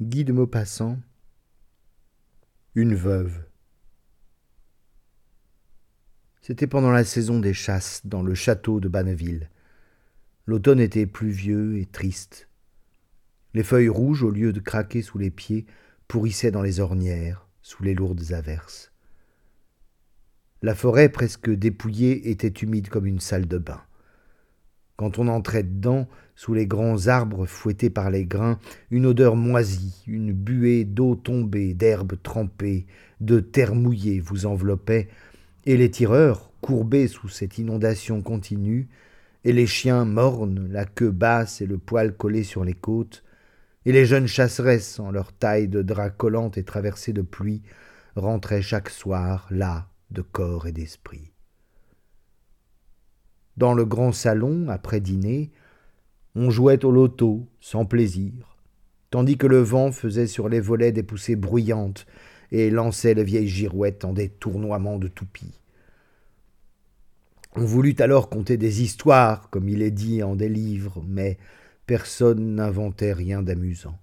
Guy de Maupassant, une veuve. C'était pendant la saison des chasses dans le château de Banneville. L'automne était pluvieux et triste. Les feuilles rouges, au lieu de craquer sous les pieds, pourrissaient dans les ornières, sous les lourdes averses. La forêt, presque dépouillée, était humide comme une salle de bain. Quand on entrait dedans, sous les grands arbres fouettés par les grains, une odeur moisie, une buée d'eau tombée, d'herbes trempées, de terre mouillée vous enveloppait, et les tireurs, courbés sous cette inondation continue, et les chiens mornes, la queue basse et le poil collé sur les côtes, et les jeunes chasseresses, en leur taille de drap collante et traversée de pluie, rentraient chaque soir là de corps et d'esprit. Dans le grand salon, après dîner, on jouait au loto, sans plaisir, tandis que le vent faisait sur les volets des poussées bruyantes et lançait les vieilles girouettes en des tournoiements de toupies. On voulut alors conter des histoires, comme il est dit en des livres, mais personne n'inventait rien d'amusant.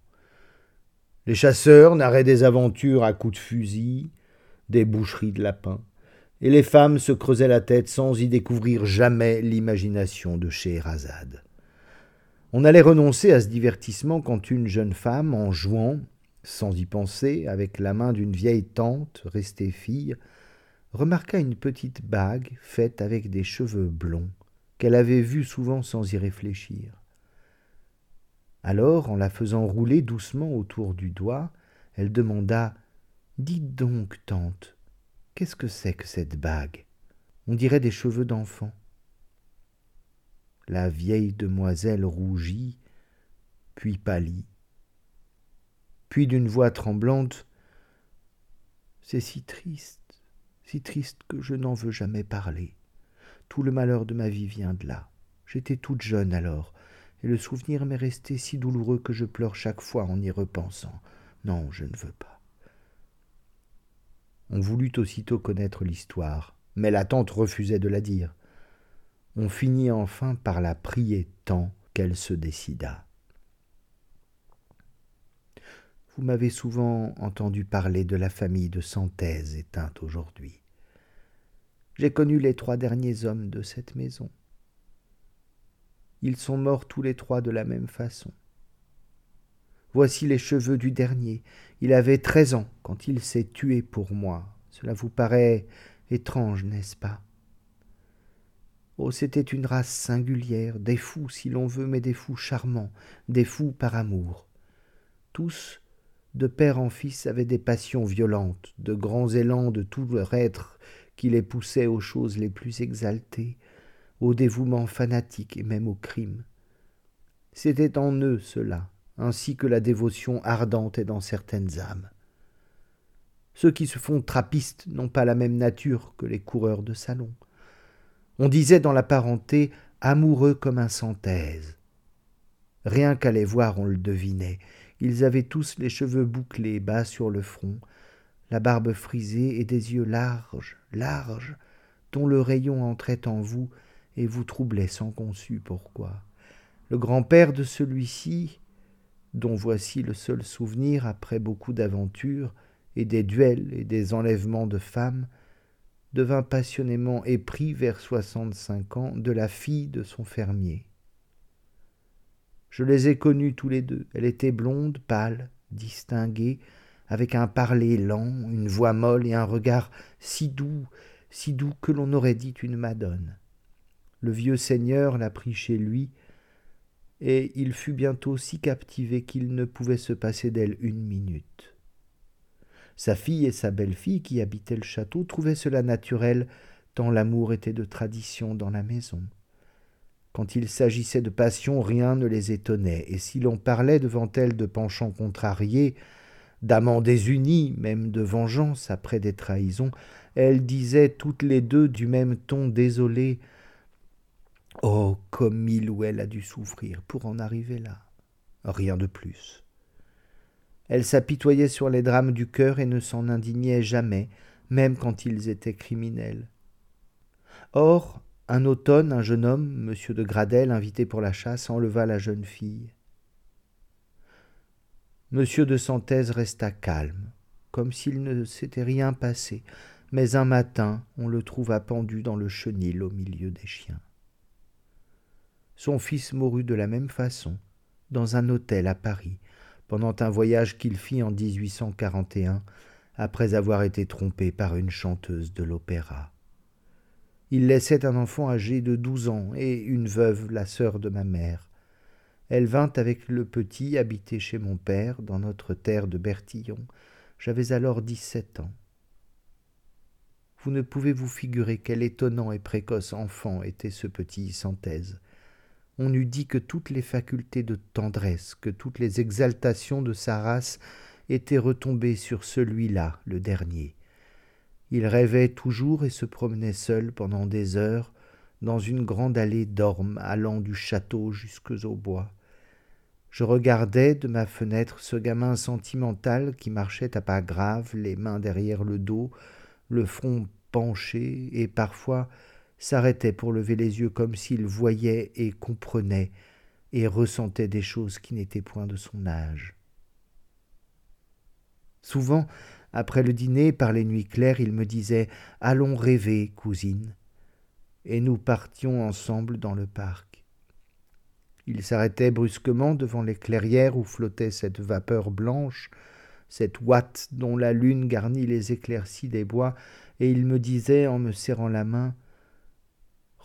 Les chasseurs narraient des aventures à coups de fusil, des boucheries de lapins et les femmes se creusaient la tête sans y découvrir jamais l'imagination de Scheherazade. On allait renoncer à ce divertissement quand une jeune femme, en jouant, sans y penser, avec la main d'une vieille tante restée fille, remarqua une petite bague faite avec des cheveux blonds, qu'elle avait vue souvent sans y réfléchir. Alors, en la faisant rouler doucement autour du doigt, elle demanda Dites donc, tante, Qu'est-ce que c'est que cette bague? On dirait des cheveux d'enfant. La vieille demoiselle rougit, puis pâlit, puis d'une voix tremblante C'est si triste, si triste que je n'en veux jamais parler. Tout le malheur de ma vie vient de là. J'étais toute jeune alors, et le souvenir m'est resté si douloureux que je pleure chaque fois en y repensant. Non, je ne veux pas. On voulut aussitôt connaître l'histoire, mais la tante refusait de la dire. On finit enfin par la prier tant qu'elle se décida. Vous m'avez souvent entendu parler de la famille de Santhèse éteinte aujourd'hui. J'ai connu les trois derniers hommes de cette maison. Ils sont morts tous les trois de la même façon. Voici les cheveux du dernier. Il avait treize ans quand il s'est tué pour moi. Cela vous paraît étrange, n'est-ce pas? Oh, c'était une race singulière, des fous si l'on veut, mais des fous charmants, des fous par amour. Tous, de père en fils, avaient des passions violentes, de grands élans de tout leur être qui les poussaient aux choses les plus exaltées, au dévouement fanatique et même au crime. C'était en eux cela, ainsi que la dévotion ardente est dans certaines âmes. Ceux qui se font trappistes n'ont pas la même nature que les coureurs de salon. On disait dans la parenté amoureux comme un synthèse. Rien qu'à les voir, on le devinait. Ils avaient tous les cheveux bouclés bas sur le front, la barbe frisée et des yeux larges, larges, dont le rayon entrait en vous et vous troublait sans qu'on sût pourquoi. Le grand-père de celui-ci, dont voici le seul souvenir après beaucoup d'aventures, et des duels et des enlèvements de femmes, devint passionnément épris vers soixante-cinq ans de la fille de son fermier. Je les ai connus tous les deux. Elle était blonde, pâle, distinguée, avec un parler lent, une voix molle et un regard si doux, si doux que l'on aurait dit une madone. Le vieux seigneur la prit chez lui, et il fut bientôt si captivé qu'il ne pouvait se passer d'elle une minute. Sa fille et sa belle-fille qui habitaient le château trouvaient cela naturel, tant l'amour était de tradition dans la maison. Quand il s'agissait de passion, rien ne les étonnait, et si l'on parlait devant elles de penchants contrariés, d'amants désunis, même de vengeance après des trahisons, elles disaient toutes les deux du même ton désolé Oh, comme il ou elle a dû souffrir pour en arriver là. Rien de plus. Elle s'apitoyait sur les drames du cœur et ne s'en indignait jamais, même quand ils étaient criminels. Or, un automne, un jeune homme, M. de Gradelle, invité pour la chasse, enleva la jeune fille. Monsieur de Santèse resta calme, comme s'il ne s'était rien passé, mais un matin on le trouva pendu dans le chenil au milieu des chiens. Son fils mourut de la même façon, dans un hôtel à Paris, pendant un voyage qu'il fit en 1841, après avoir été trompé par une chanteuse de l'opéra. Il laissait un enfant âgé de douze ans et une veuve, la sœur de ma mère. Elle vint avec le petit habiter chez mon père, dans notre terre de Bertillon. J'avais alors dix-sept ans. Vous ne pouvez vous figurer quel étonnant et précoce enfant était ce petit Synthèse. On eût dit que toutes les facultés de tendresse, que toutes les exaltations de sa race étaient retombées sur celui-là, le dernier. Il rêvait toujours et se promenait seul pendant des heures dans une grande allée d'ormes allant du château jusqu'aux bois. Je regardais de ma fenêtre ce gamin sentimental qui marchait à pas graves, les mains derrière le dos, le front penché, et parfois s'arrêtait pour lever les yeux comme s'il voyait et comprenait et ressentait des choses qui n'étaient point de son âge. Souvent, après le dîner, par les nuits claires, il me disait Allons rêver, cousine. Et nous partions ensemble dans le parc. Il s'arrêtait brusquement devant les clairières où flottait cette vapeur blanche, cette ouate dont la lune garnit les éclaircies des bois, et il me disait en me serrant la main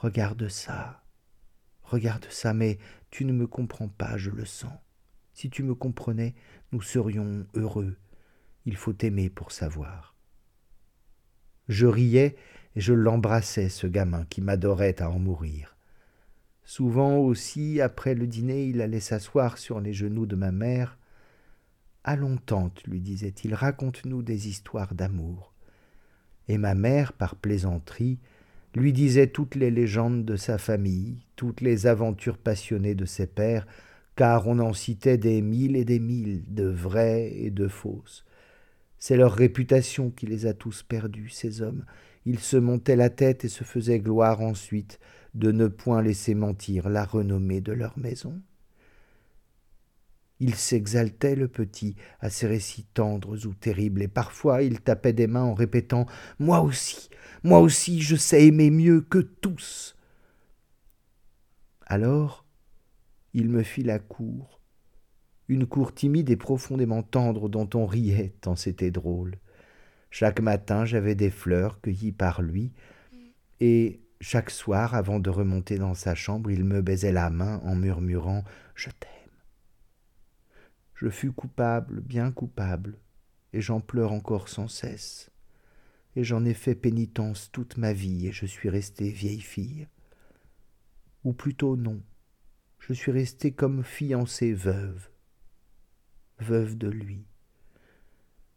Regarde ça, regarde ça, mais tu ne me comprends pas, je le sens. Si tu me comprenais, nous serions heureux. Il faut aimer pour savoir. Je riais et je l'embrassais, ce gamin qui m'adorait à en mourir. Souvent aussi, après le dîner, il allait s'asseoir sur les genoux de ma mère. Allons, tante, lui disait-il, raconte-nous des histoires d'amour. Et ma mère, par plaisanterie, lui disait toutes les légendes de sa famille, toutes les aventures passionnées de ses pères, car on en citait des mille et des mille, de vraies et de fausses. C'est leur réputation qui les a tous perdus, ces hommes. Ils se montaient la tête et se faisaient gloire ensuite de ne point laisser mentir la renommée de leur maison. Il s'exaltait, le petit, à ces récits tendres ou terribles, et parfois il tapait des mains en répétant Moi aussi, moi aussi, je sais aimer mieux que tous. Alors, il me fit la cour, une cour timide et profondément tendre dont on riait tant c'était drôle. Chaque matin j'avais des fleurs cueillies par lui, et chaque soir, avant de remonter dans sa chambre, il me baisait la main en murmurant Je t'aime. Je fus coupable, bien coupable, et j'en pleure encore sans cesse. Et j'en ai fait pénitence toute ma vie, et je suis restée vieille fille. Ou plutôt non, je suis restée comme fiancée veuve, veuve de lui.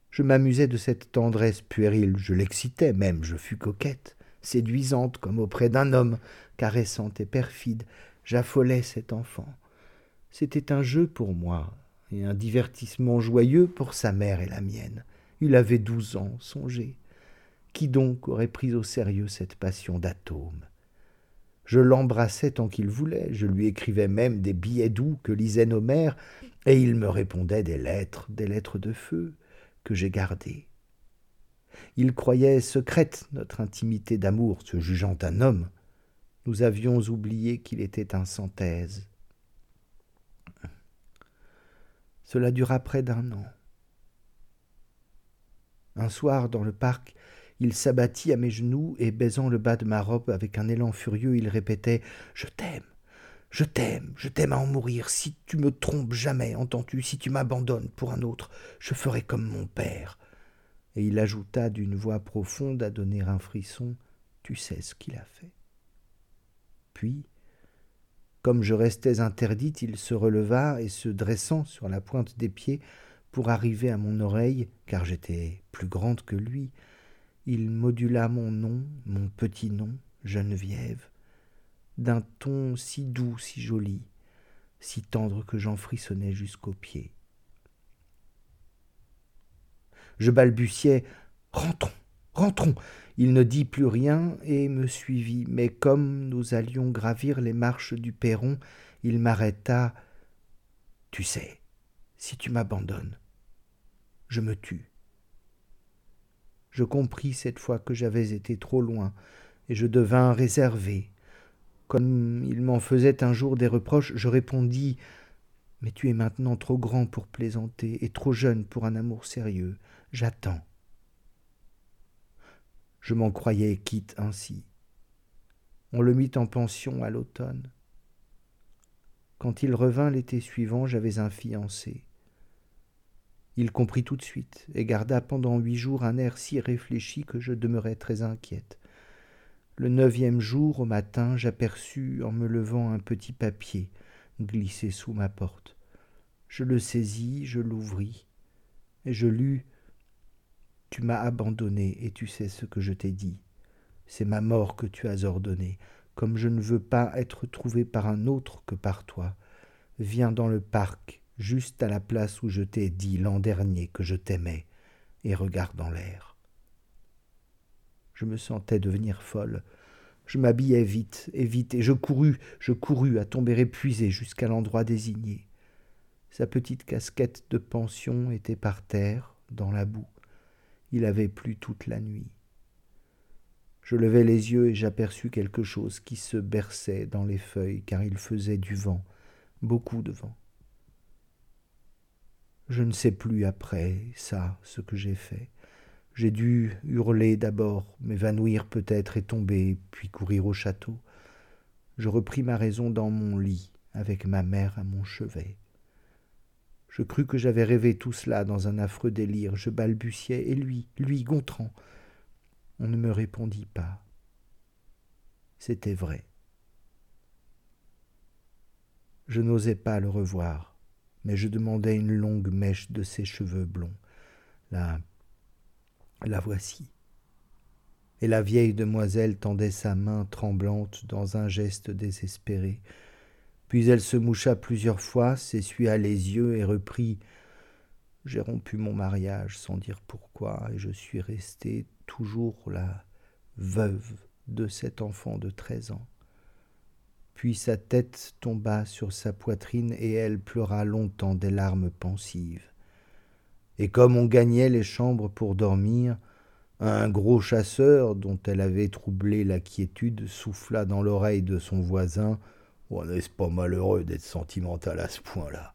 Je m'amusais de cette tendresse puérile, je l'excitais même, je fus coquette, séduisante comme auprès d'un homme, caressante et perfide, j'affolais cet enfant. C'était un jeu pour moi, et un divertissement joyeux pour sa mère et la mienne. Il avait douze ans, songez. Qui donc aurait pris au sérieux cette passion d'atome? Je l'embrassais tant qu'il voulait, je lui écrivais même des billets doux que lisait nos mères, et il me répondait des lettres, des lettres de feu, que j'ai gardées. Il croyait secrète notre intimité d'amour, se jugeant un homme. Nous avions oublié qu'il était un synthèse. Cela dura près d'un an. Un soir, dans le parc, il s'abattit à mes genoux et baisant le bas de ma robe avec un élan furieux, il répétait Je t'aime, je t'aime, je t'aime à en mourir. Si tu me trompes jamais, entends-tu, si tu m'abandonnes pour un autre, je ferai comme mon père. Et il ajouta d'une voix profonde à donner un frisson Tu sais ce qu'il a fait. Puis, comme je restais interdite, il se releva et se dressant sur la pointe des pieds pour arriver à mon oreille, car j'étais plus grande que lui, il modula mon nom, mon petit nom, Geneviève, d'un ton si doux, si joli, si tendre que j'en frissonnais jusqu'aux pieds. Je balbutiais Rentrons, rentrons. Il ne dit plus rien et me suivit, mais comme nous allions gravir les marches du perron, il m'arrêta. Tu sais, Si tu m'abandonnes, je me tue. Je compris cette fois que j'avais été trop loin, et je devins réservé. Comme il m'en faisait un jour des reproches, je répondis Mais tu es maintenant trop grand pour plaisanter, et trop jeune pour un amour sérieux. J'attends. Je m'en croyais quitte ainsi. On le mit en pension à l'automne. Quand il revint l'été suivant, j'avais un fiancé. Il comprit tout de suite et garda pendant huit jours un air si réfléchi que je demeurai très inquiète. Le neuvième jour, au matin, j'aperçus en me levant un petit papier glissé sous ma porte. Je le saisis, je l'ouvris, et je lus Tu m'as abandonné et tu sais ce que je t'ai dit. C'est ma mort que tu as ordonnée. Comme je ne veux pas être trouvé par un autre que par toi, viens dans le parc, juste à la place où je t'ai dit l'an dernier que je t'aimais, et regarde dans l'air. Je me sentais devenir folle. Je m'habillai vite et vite, et je courus, je courus à tomber épuisé jusqu'à l'endroit désigné. Sa petite casquette de pension était par terre, dans la boue. Il avait plu toute la nuit. Je levai les yeux et j'aperçus quelque chose qui se berçait dans les feuilles, car il faisait du vent, beaucoup de vent. Je ne sais plus après ça ce que j'ai fait. J'ai dû hurler d'abord, m'évanouir peut-être et tomber, puis courir au château. Je repris ma raison dans mon lit, avec ma mère à mon chevet. Je crus que j'avais rêvé tout cela dans un affreux délire. Je balbutiais, et lui, lui, Gontran, on ne me répondit pas. C'était vrai. Je n'osais pas le revoir, mais je demandais une longue mèche de ses cheveux blonds. La, la voici. Et la vieille demoiselle tendait sa main tremblante dans un geste désespéré. Puis elle se moucha plusieurs fois, s'essuya les yeux et reprit j'ai rompu mon mariage sans dire pourquoi, et je suis restée toujours la veuve de cet enfant de treize ans. Puis sa tête tomba sur sa poitrine et elle pleura longtemps des larmes pensives. Et comme on gagnait les chambres pour dormir, un gros chasseur, dont elle avait troublé la quiétude, souffla dans l'oreille de son voisin Oh, n'est-ce pas malheureux d'être sentimental à ce point-là